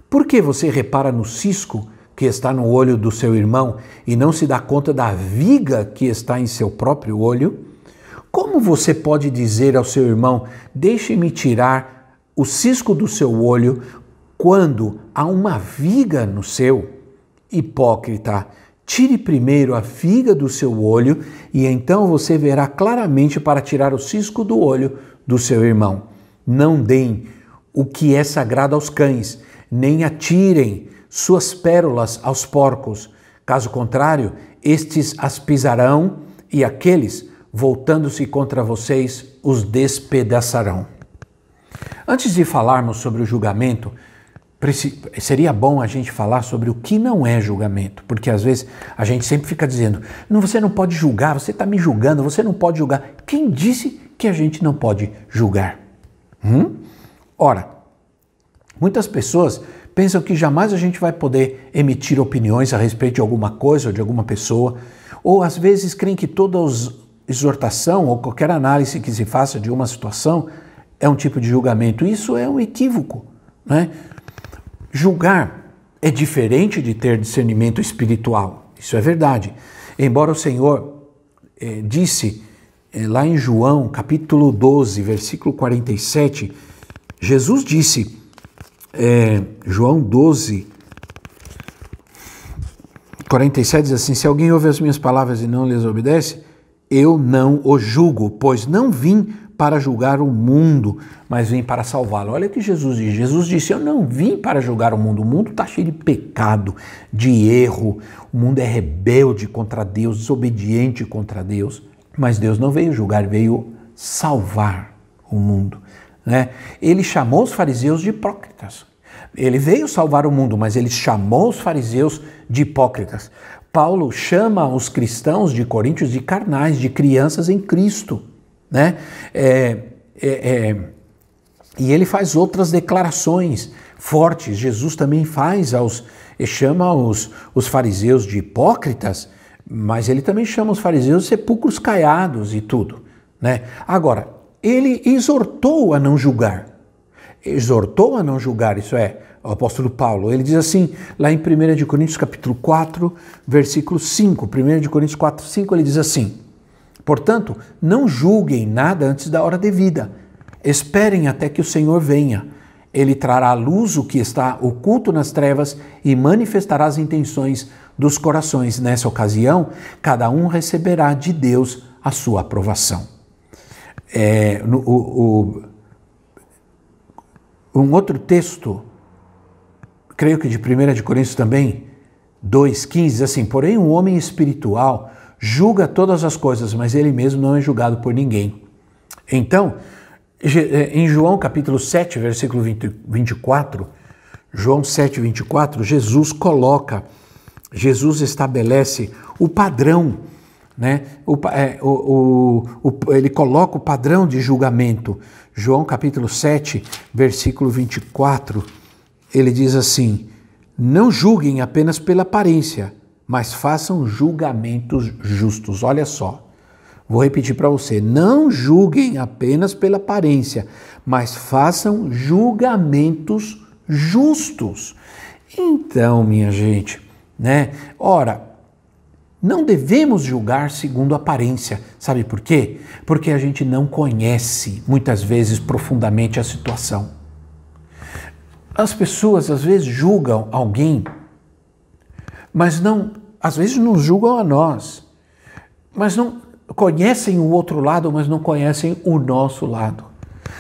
Speaker 1: Por que você repara no cisco que está no olho do seu irmão e não se dá conta da viga que está em seu próprio olho? Como você pode dizer ao seu irmão: Deixe-me tirar o cisco do seu olho, quando há uma viga no seu? Hipócrita, Tire primeiro a figa do seu olho, e então você verá claramente para tirar o cisco do olho do seu irmão. Não deem o que é sagrado aos cães, nem atirem suas pérolas aos porcos. Caso contrário, estes as pisarão e aqueles, voltando-se contra vocês, os despedaçarão. Antes de falarmos sobre o julgamento, seria bom a gente falar sobre o que não é julgamento, porque às vezes a gente sempre fica dizendo: não, você não pode julgar, você está me julgando, você não pode julgar. Quem disse que a gente não pode julgar? Hum? Ora, muitas pessoas pensam que jamais a gente vai poder emitir opiniões a respeito de alguma coisa ou de alguma pessoa, ou às vezes creem que toda exortação ou qualquer análise que se faça de uma situação é um tipo de julgamento. Isso é um equívoco. Né? Julgar é diferente de ter discernimento espiritual. Isso é verdade. Embora o Senhor eh, disse eh, lá em João, capítulo 12, versículo 47, Jesus disse, eh, João 12, 47 diz assim: Se alguém ouve as minhas palavras e não lhes obedece, eu não o julgo, pois não vim para julgar o mundo, mas vim para salvá-lo. Olha o que Jesus diz. Jesus disse: Eu não vim para julgar o mundo. O mundo está cheio de pecado, de erro. O mundo é rebelde contra Deus, desobediente contra Deus. Mas Deus não veio julgar, veio salvar o mundo. Né? Ele chamou os fariseus de hipócritas. Ele veio salvar o mundo, mas ele chamou os fariseus de hipócritas. Paulo chama os cristãos de Coríntios de carnais, de crianças em Cristo. Né? É, é, é, e ele faz outras declarações fortes. Jesus também faz aos chama os, os fariseus de hipócritas, mas ele também chama os fariseus de sepulcros caiados e tudo. Né? Agora, ele exortou a não julgar. Exortou a não julgar, isso é, o apóstolo Paulo. Ele diz assim, lá em 1 de Coríntios capítulo 4, versículo 5. 1 de Coríntios 4, 5, ele diz assim: Portanto, não julguem nada antes da hora devida. Esperem até que o Senhor venha. Ele trará à luz o que está oculto nas trevas e manifestará as intenções dos corações. Nessa ocasião, cada um receberá de Deus a sua aprovação. É, no, o, o, um outro texto, creio que de 1 de Coríntios também, 2,15, diz assim: Porém, um homem espiritual julga todas as coisas, mas ele mesmo não é julgado por ninguém. Então, eh, em João capítulo 7, versículo 20, 24, João 7, 24, Jesus coloca, Jesus estabelece o padrão, né? O, é, o, o, ele coloca o padrão de julgamento. João capítulo 7, versículo 24, ele diz assim: Não julguem apenas pela aparência, mas façam julgamentos justos. Olha só, vou repetir para você: não julguem apenas pela aparência, mas façam julgamentos justos. Então, minha gente, né? Ora, não devemos julgar segundo aparência. Sabe por quê? Porque a gente não conhece muitas vezes profundamente a situação. As pessoas às vezes julgam alguém mas não, às vezes não julgam a nós, mas não conhecem o outro lado, mas não conhecem o nosso lado.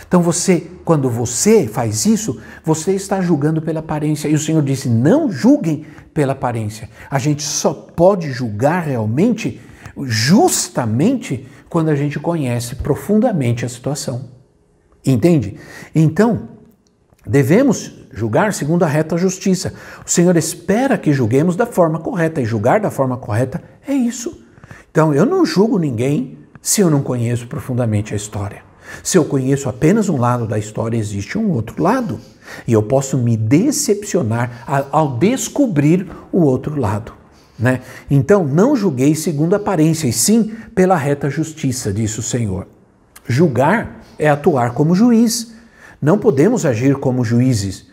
Speaker 1: Então você, quando você faz isso, você está julgando pela aparência. E o Senhor disse: não julguem pela aparência. A gente só pode julgar realmente, justamente, quando a gente conhece profundamente a situação. Entende? Então, devemos julgar segundo a reta justiça. O Senhor espera que julguemos da forma correta, e julgar da forma correta é isso. Então, eu não julgo ninguém se eu não conheço profundamente a história. Se eu conheço apenas um lado da história, existe um outro lado. E eu posso me decepcionar ao descobrir o outro lado. Né? Então, não julguei segundo a aparência, e sim pela reta justiça, disse o Senhor. Julgar é atuar como juiz. Não podemos agir como juízes,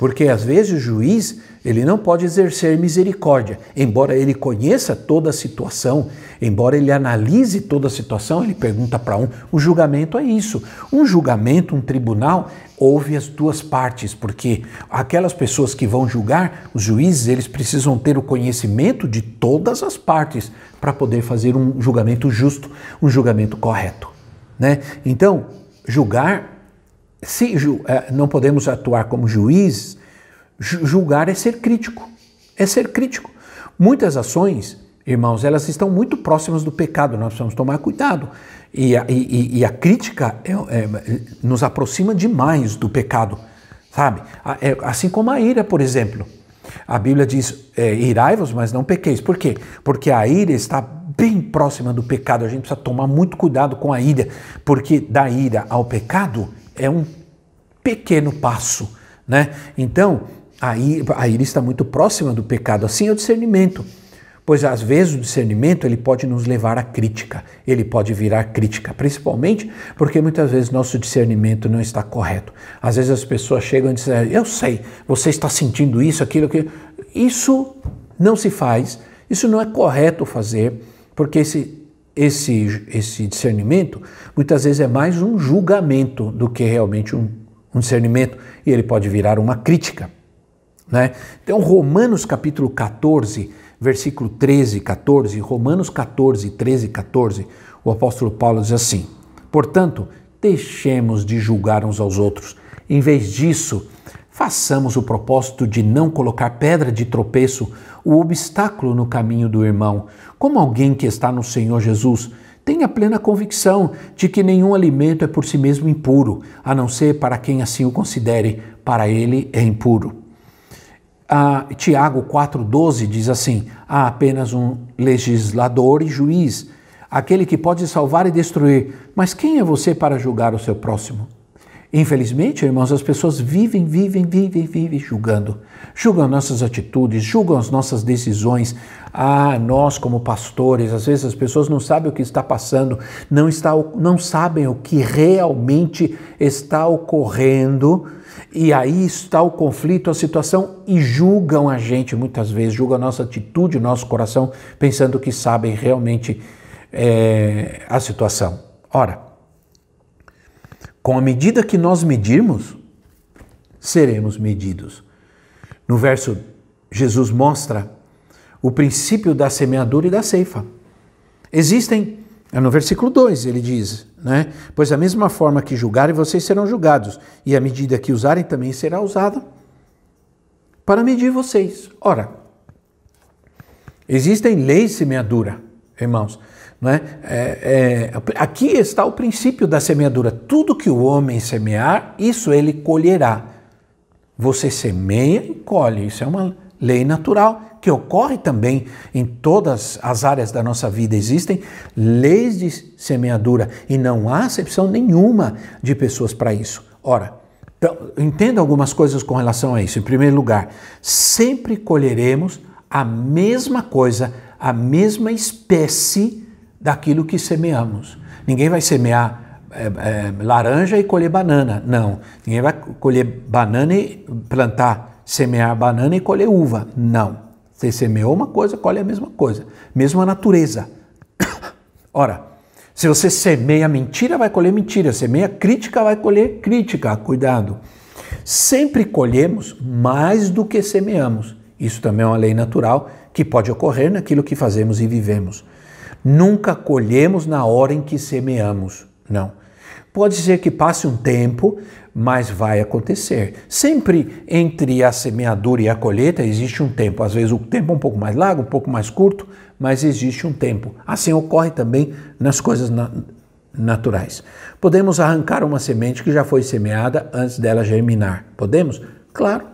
Speaker 1: Porque às vezes o juiz, ele não pode exercer misericórdia, embora ele conheça toda a situação, embora ele analise toda a situação, ele pergunta para um, o julgamento é isso. Um julgamento, um tribunal, ouve as duas partes, porque aquelas pessoas que vão julgar, os juízes, eles precisam ter o conhecimento de todas as partes para poder fazer um julgamento justo, um julgamento correto, né? Então, julgar se é, não podemos atuar como juiz, julgar é ser crítico. É ser crítico. Muitas ações, irmãos, elas estão muito próximas do pecado, nós precisamos tomar cuidado. E a, e, e a crítica é, é, nos aproxima demais do pecado, sabe? É, assim como a ira, por exemplo. A Bíblia diz: é, irai-vos, mas não pequeis. Por quê? Porque a ira está bem próxima do pecado. A gente precisa tomar muito cuidado com a ira, porque da ira ao pecado é um pequeno passo, né? Então, a ira, a ira está muito próxima do pecado, assim é o discernimento. Pois às vezes o discernimento ele pode nos levar à crítica, ele pode virar crítica, principalmente porque muitas vezes nosso discernimento não está correto. Às vezes as pessoas chegam e dizem: Eu sei, você está sentindo isso, aquilo, aquilo. Isso não se faz, isso não é correto fazer, porque esse esse, esse discernimento muitas vezes é mais um julgamento do que realmente um, um discernimento, e ele pode virar uma crítica. Né? Então, Romanos capítulo 14, versículo 13 e 14, Romanos 14, 13 e 14, o apóstolo Paulo diz assim: Portanto, deixemos de julgar uns aos outros. Em vez disso, façamos o propósito de não colocar pedra de tropeço, o obstáculo no caminho do irmão, como alguém que está no Senhor Jesus. Tenha plena convicção de que nenhum alimento é por si mesmo impuro, a não ser para quem assim o considere, para ele é impuro. Ah, Tiago 4,12 diz assim: há apenas um legislador e juiz, aquele que pode salvar e destruir. Mas quem é você para julgar o seu próximo? Infelizmente, irmãos, as pessoas vivem, vivem, vivem, vivem julgando. Julgam nossas atitudes, julgam as nossas decisões. Ah, nós como pastores, às vezes as pessoas não sabem o que está passando, não, está, não sabem o que realmente está ocorrendo. E aí está o conflito, a situação, e julgam a gente muitas vezes, julgam a nossa atitude, o nosso coração, pensando que sabem realmente é, a situação. Ora, com a medida que nós medirmos, seremos medidos. No verso, Jesus mostra o princípio da semeadura e da ceifa. Existem, no versículo 2 ele diz, né? Pois a mesma forma que julgarem, vocês serão julgados, e a medida que usarem também será usada para medir vocês. Ora, existem leis de semeadura, irmãos. Não é? É, é, aqui está o princípio da semeadura. Tudo que o homem semear, isso ele colherá. Você semeia e colhe. Isso é uma lei natural que ocorre também em todas as áreas da nossa vida. Existem leis de semeadura e não há acepção nenhuma de pessoas para isso. Ora, então, entenda algumas coisas com relação a isso. Em primeiro lugar, sempre colheremos a mesma coisa, a mesma espécie daquilo que semeamos. Ninguém vai semear é, é, laranja e colher banana. Não. Ninguém vai colher banana e plantar, semear banana e colher uva. Não. Você semeou uma coisa, colhe a mesma coisa. Mesma natureza. [coughs] Ora, se você semeia mentira, vai colher mentira. Semeia crítica, vai colher crítica. Cuidado. Sempre colhemos mais do que semeamos. Isso também é uma lei natural que pode ocorrer naquilo que fazemos e vivemos. Nunca colhemos na hora em que semeamos. Não. Pode ser que passe um tempo, mas vai acontecer. Sempre entre a semeadura e a colheita existe um tempo. Às vezes o tempo é um pouco mais largo, um pouco mais curto, mas existe um tempo. Assim ocorre também nas coisas na naturais. Podemos arrancar uma semente que já foi semeada antes dela germinar. Podemos? Claro.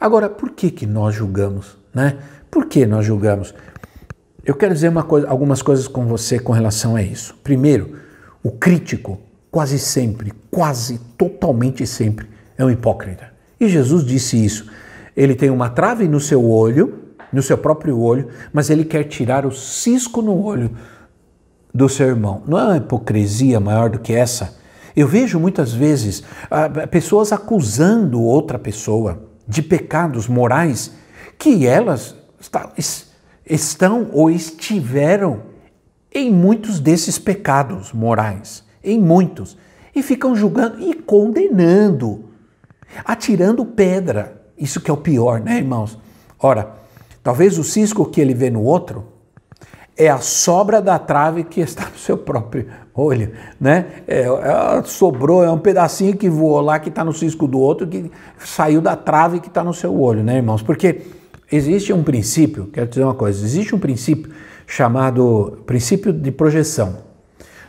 Speaker 1: Agora, por que, que nós julgamos? Né? Por que nós julgamos? Eu quero dizer coisa, algumas coisas com você com relação a isso. Primeiro, o crítico, quase sempre, quase totalmente sempre, é um hipócrita. E Jesus disse isso. Ele tem uma trave no seu olho, no seu próprio olho, mas ele quer tirar o cisco no olho do seu irmão. Não é uma hipocrisia maior do que essa? Eu vejo muitas vezes ah, pessoas acusando outra pessoa de pecados morais que elas estão ou estiveram em muitos desses pecados morais, em muitos, e ficam julgando e condenando, atirando pedra. Isso que é o pior, né, irmãos? Ora, talvez o cisco que ele vê no outro é a sobra da trave que está no seu próprio olho, né? É, é, sobrou, é um pedacinho que voou lá que está no cisco do outro que saiu da trave que está no seu olho, né, irmãos? Porque existe um princípio, quero dizer uma coisa, existe um princípio chamado princípio de projeção.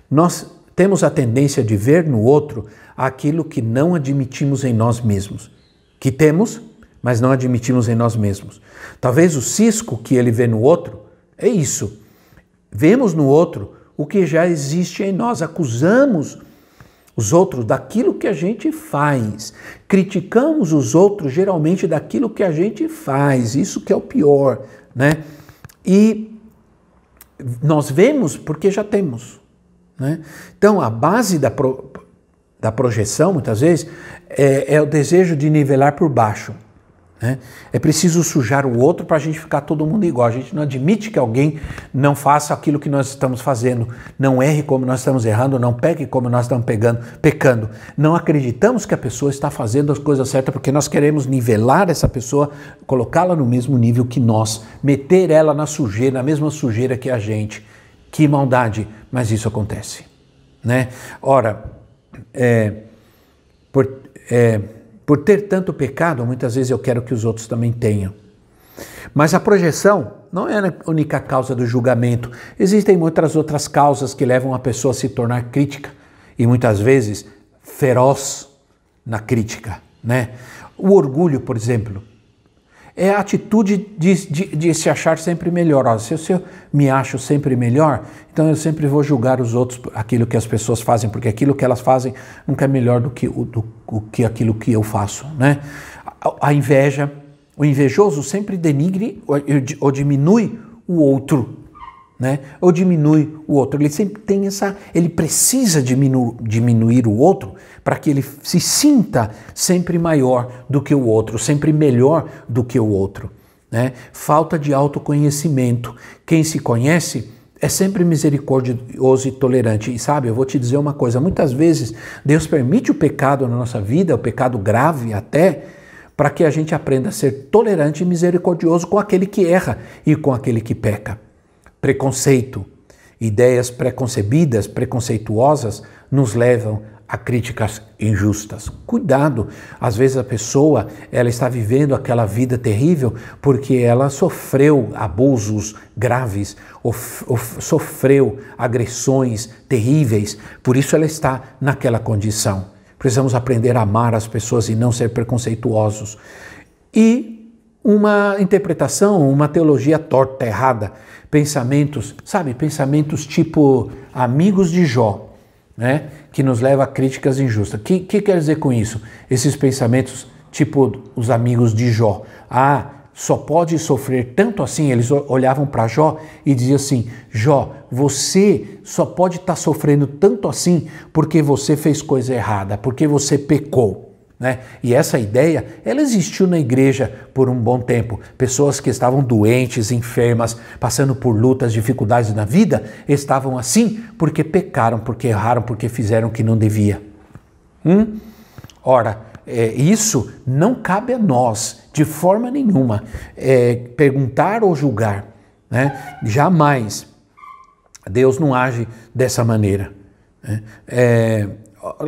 Speaker 1: Nós temos a tendência de ver no outro aquilo que não admitimos em nós mesmos, que temos, mas não admitimos em nós mesmos. Talvez o cisco que ele vê no outro é isso. Vemos no outro o que já existe em nós, acusamos os outros daquilo que a gente faz. Criticamos os outros geralmente daquilo que a gente faz. Isso que é o pior, né? E nós vemos porque já temos. Né? Então, a base da, pro, da projeção, muitas vezes, é, é o desejo de nivelar por baixo. Né? É preciso sujar o outro para a gente ficar todo mundo igual. A gente não admite que alguém não faça aquilo que nós estamos fazendo, não erre como nós estamos errando, não pegue como nós estamos pegando, pecando. Não acreditamos que a pessoa está fazendo as coisas certas porque nós queremos nivelar essa pessoa, colocá-la no mesmo nível que nós, meter ela na sujeira, na mesma sujeira que a gente. Que maldade! Mas isso acontece. Né? Ora, é, por, é, por ter tanto pecado, muitas vezes eu quero que os outros também tenham. Mas a projeção não é a única causa do julgamento. Existem muitas outras causas que levam a pessoa a se tornar crítica e muitas vezes feroz na crítica. Né? O orgulho, por exemplo, é a atitude de, de, de, se achar sempre melhor. Ó, se, eu me acho sempre melhor, então eu sempre vou julgar os outros aquilo que as pessoas fazem, porque aquilo que elas fazem nunca é melhor do que, o, do, o que aquilo que eu faço. Né? A, a inveja, o invejoso sempre denigre ou, ou diminui o outro né? Ou diminui o outro. Ele sempre tem essa, ele precisa diminu, diminuir o outro para que ele se sinta sempre maior do que o outro, sempre melhor do que o outro, né? Falta de autoconhecimento. Quem se conhece é sempre misericordioso e tolerante. E sabe, eu vou te dizer uma coisa, muitas vezes Deus permite o pecado na nossa vida, o pecado grave até, para que a gente aprenda a ser tolerante e misericordioso com aquele que erra e com aquele que peca preconceito, ideias preconcebidas, preconceituosas, nos levam a críticas injustas. Cuidado, às vezes a pessoa ela está vivendo aquela vida terrível porque ela sofreu abusos graves, ou, ou sofreu agressões terríveis, por isso ela está naquela condição. Precisamos aprender a amar as pessoas e não ser preconceituosos. E uma interpretação, uma teologia torta, errada, pensamentos, sabe, pensamentos tipo amigos de Jó, né, que nos leva a críticas injustas. O que, que quer dizer com isso? Esses pensamentos tipo os amigos de Jó. Ah, só pode sofrer tanto assim. Eles olhavam para Jó e diziam assim: Jó, você só pode estar tá sofrendo tanto assim porque você fez coisa errada, porque você pecou. Né? E essa ideia, ela existiu na igreja por um bom tempo. Pessoas que estavam doentes, enfermas, passando por lutas, dificuldades na vida, estavam assim porque pecaram, porque erraram, porque fizeram o que não devia. Hum? Ora, é, isso não cabe a nós, de forma nenhuma, é, perguntar ou julgar. Né? Jamais. Deus não age dessa maneira. Né? É,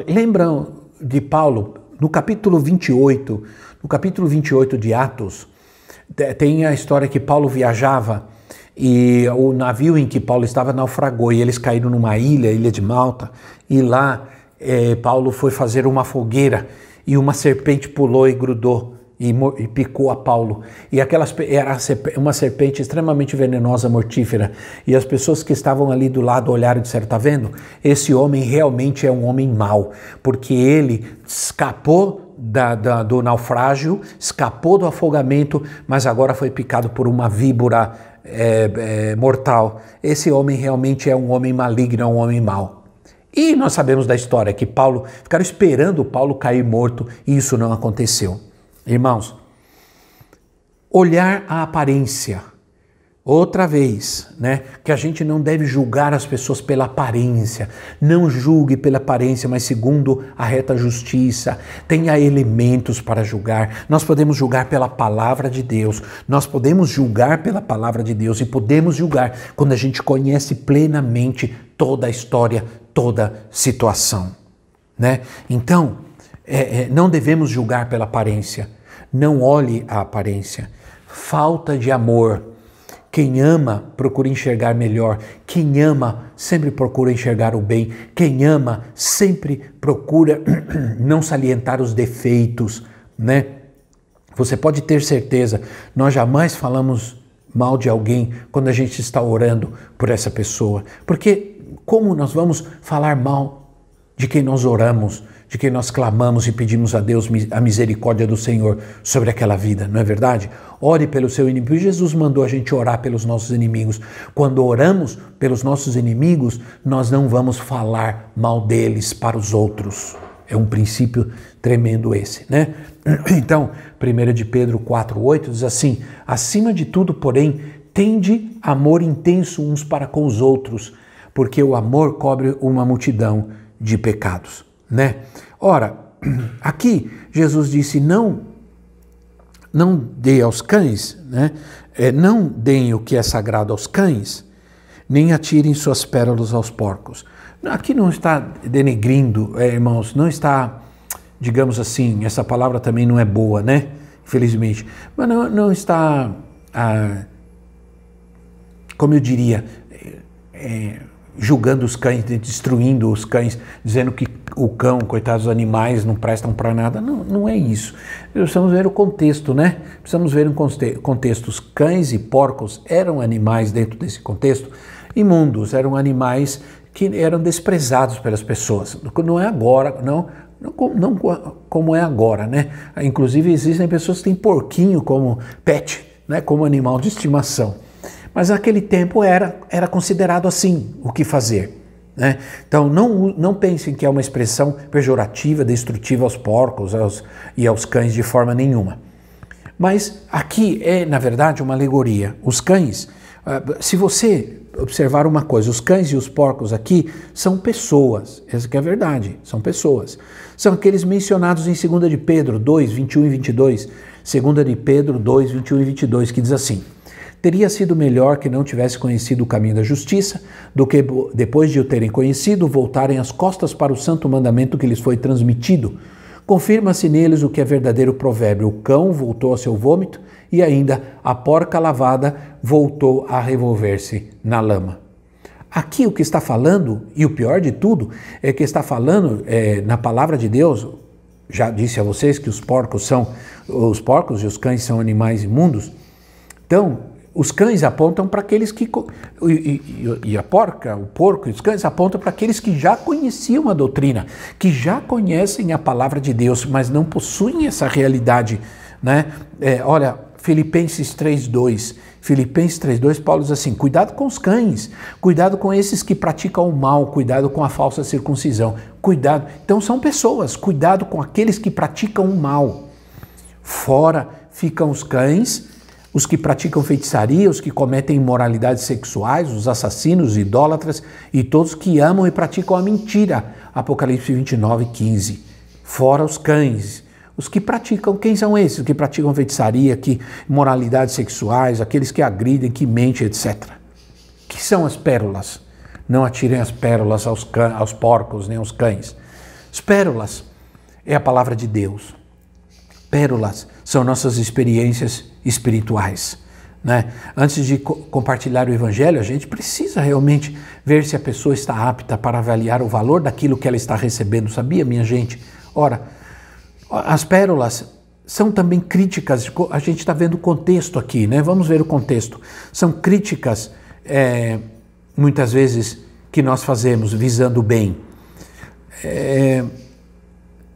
Speaker 1: lembram de Paulo, no capítulo 28, no capítulo 28 de Atos, tem a história que Paulo viajava e o navio em que Paulo estava naufragou e eles caíram numa ilha, ilha de Malta, e lá eh, Paulo foi fazer uma fogueira e uma serpente pulou e grudou e, e picou a Paulo. E aquelas, era uma serpente extremamente venenosa, mortífera. E as pessoas que estavam ali do lado olharam e disseram: Está vendo? Esse homem realmente é um homem mau, porque ele escapou da, da, do naufrágio, escapou do afogamento, mas agora foi picado por uma víbora é, é, mortal. Esse homem realmente é um homem maligno, é um homem mau. E nós sabemos da história que Paulo ficaram esperando Paulo cair morto e isso não aconteceu. Irmãos, olhar a aparência. Outra vez, né? Que a gente não deve julgar as pessoas pela aparência. Não julgue pela aparência, mas segundo a reta justiça. Tenha elementos para julgar. Nós podemos julgar pela palavra de Deus. Nós podemos julgar pela palavra de Deus e podemos julgar quando a gente conhece plenamente toda a história, toda a situação, né? Então, é, é, não devemos julgar pela aparência. Não olhe a aparência. Falta de amor quem ama procura enxergar melhor. Quem ama sempre procura enxergar o bem. Quem ama sempre procura [clears throat] não salientar os defeitos, né? Você pode ter certeza, nós jamais falamos mal de alguém quando a gente está orando por essa pessoa. Porque como nós vamos falar mal de quem nós oramos? De que nós clamamos e pedimos a Deus a misericórdia do Senhor sobre aquela vida, não é verdade? Ore pelo seu inimigo. Jesus mandou a gente orar pelos nossos inimigos. Quando oramos pelos nossos inimigos, nós não vamos falar mal deles para os outros. É um princípio tremendo esse, né? [clears throat] Então, 1 de Pedro 4:8 diz assim: "Acima de tudo, porém, tende amor intenso uns para com os outros, porque o amor cobre uma multidão de pecados." Né? Ora, [clears throat] aqui Jesus disse: não, não dê aos cães, né? É, não deem o que é sagrado aos cães, nem atirem suas pérolas aos porcos. Aqui não está denegrindo, é, irmãos, não está, digamos assim, essa palavra também não é boa, né? Infelizmente, mas não, não está, ah, como eu diria, é, julgando os cães, destruindo os cães, dizendo que o cão, coitados dos animais, não prestam para nada. Não, não é isso. Precisamos ver o contexto, né? Precisamos ver o contexto. Os cães e porcos eram animais dentro desse contexto imundos, eram animais que eram desprezados pelas pessoas. Não é agora, não, não, não como é agora, né? Inclusive existem pessoas que têm porquinho como pet, né? Como animal de estimação. Mas naquele tempo era, era considerado assim o que fazer. Né? Então não, não pensem que é uma expressão pejorativa, destrutiva aos porcos aos, e aos cães de forma nenhuma. Mas aqui é, na verdade, uma alegoria. Os cães, ah, se você observar uma coisa, os cães e os porcos aqui são pessoas, essa que é a verdade, são pessoas. São aqueles mencionados em 2 de Pedro 2, 21 e 22, 2 de Pedro 2, 21 e 22, que diz assim, Teria sido melhor que não tivesse conhecido o caminho da justiça, do que depois de o terem conhecido, voltarem as costas para o santo mandamento que lhes foi transmitido. Confirma-se neles o que é verdadeiro provérbio: o cão voltou ao seu vômito e ainda a porca lavada voltou a revolver-se na lama. Aqui o que está falando, e o pior de tudo, é que está falando é, na palavra de Deus. Já disse a vocês que os porcos são os porcos e os cães são animais imundos. Então, os cães apontam para aqueles que. E, e, e, a porca, o porco os cães apontam para aqueles que já conheciam a doutrina, que já conhecem a palavra de Deus, mas não possuem essa realidade. Né? É, olha, Filipenses 3,2. Filipenses 3,2, Paulo diz assim: cuidado com os cães, cuidado com esses que praticam o mal, cuidado com a falsa circuncisão, cuidado. Então são pessoas, cuidado com aqueles que praticam o mal. Fora ficam os cães os que praticam feitiçaria, os que cometem imoralidades sexuais, os assassinos, os idólatras e todos que amam e praticam a mentira. Apocalipse 29, 15. Fora os cães. Os que praticam, quem são esses? Os que praticam feitiçaria, que imoralidades sexuais, aqueles que agridem, que mentem, etc. Que são as pérolas? Não atirem as pérolas aos, aos porcos nem aos cães. As pérolas é a palavra de Deus. Pérolas são nossas experiências espirituais. Né? Antes de co compartilhar o Evangelho, a gente precisa realmente ver se a pessoa está apta para avaliar o valor daquilo que ela está recebendo. Sabia, minha gente? Ora, as pérolas são também críticas, a gente está vendo o contexto aqui, né? Vamos ver o contexto. São críticas, é, muitas vezes, que nós fazemos visando o bem. É,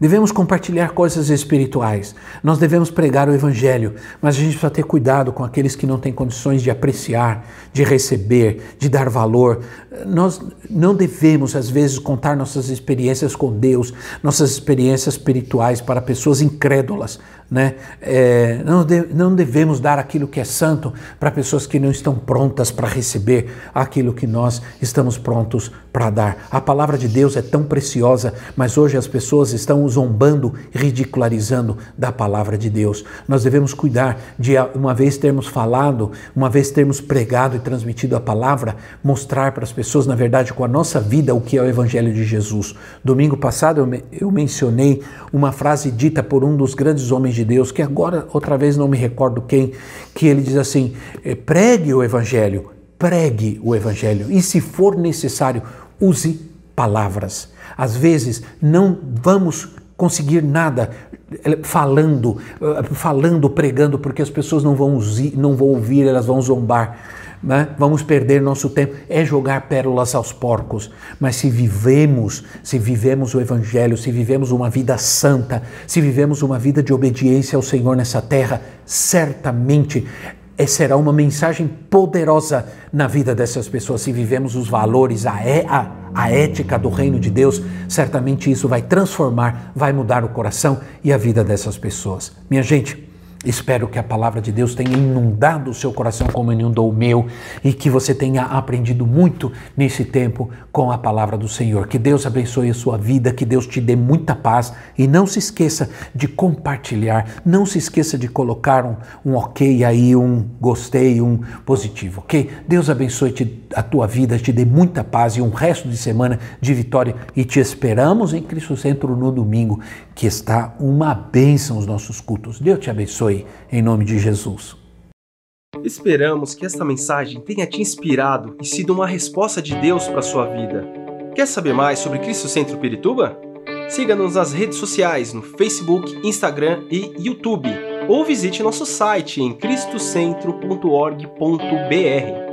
Speaker 1: devemos compartilhar coisas espirituais, nós devemos pregar o Evangelho, mas a gente precisa ter cuidado com aqueles que não têm condições de apreciar, de receber, de dar valor. Nós não devemos, às vezes, contar nossas experiências com Deus, nossas experiências espirituais para pessoas incrédulas. Né? É, não, de, não devemos dar aquilo que é santo para pessoas que não estão prontas para receber aquilo que nós estamos prontos para dar. A palavra de Deus é tão preciosa, mas hoje as pessoas estão zombando, ridicularizando da palavra de Deus. Nós devemos cuidar de, uma vez termos falado, uma vez termos pregado e transmitido a palavra, mostrar para as pessoas, na verdade, com a nossa vida, o que é o Evangelho de Jesus. Domingo passado eu, eu mencionei uma frase dita por um dos grandes homens de de Deus, que agora outra vez não me recordo quem, que ele diz assim: eh, pregue o evangelho, pregue o evangelho e se for necessário, use palavras. Às vezes não vamos conseguir nada eh, falando, eh, falando, pregando, porque as pessoas não vão, não vão ouvir, elas vão zombar né? vamos perder nosso tempo, é jogar pérolas aos porcos. Mas se vivemos, se vivemos o Evangelho, se vivemos uma vida santa, se vivemos uma vida de obediência ao Senhor nessa terra, certamente eh, será uma mensagem poderosa na vida dessas pessoas. Se vivemos os valores, a, a, a ética do reino de Deus, certamente isso vai transformar, vai mudar o coração e a vida dessas pessoas. Minha gente, Espero que a palavra de Deus tenha inundado o seu coração como inundou o meu e que você tenha aprendido muito nesse tempo com a palavra do Senhor. Que Deus abençoe a sua vida, que Deus te dê muita paz e não se esqueça de compartilhar, não se esqueça de colocar um, um ok aí, um gostei, um positivo, ok? Deus abençoe te, a tua vida, te dê muita paz e um resto de semana de vitória e te esperamos em Cristo Centro no domingo, que está uma bênção os nossos cultos. Deus te abençoe em nome de Jesus.
Speaker 2: Esperamos que esta mensagem tenha te inspirado e sido uma resposta de Deus para a sua vida. Quer saber mais sobre Cristo Centro Pirituba? Siga-nos nas redes sociais no Facebook, Instagram e YouTube, ou visite nosso site em cristocentro.org.br.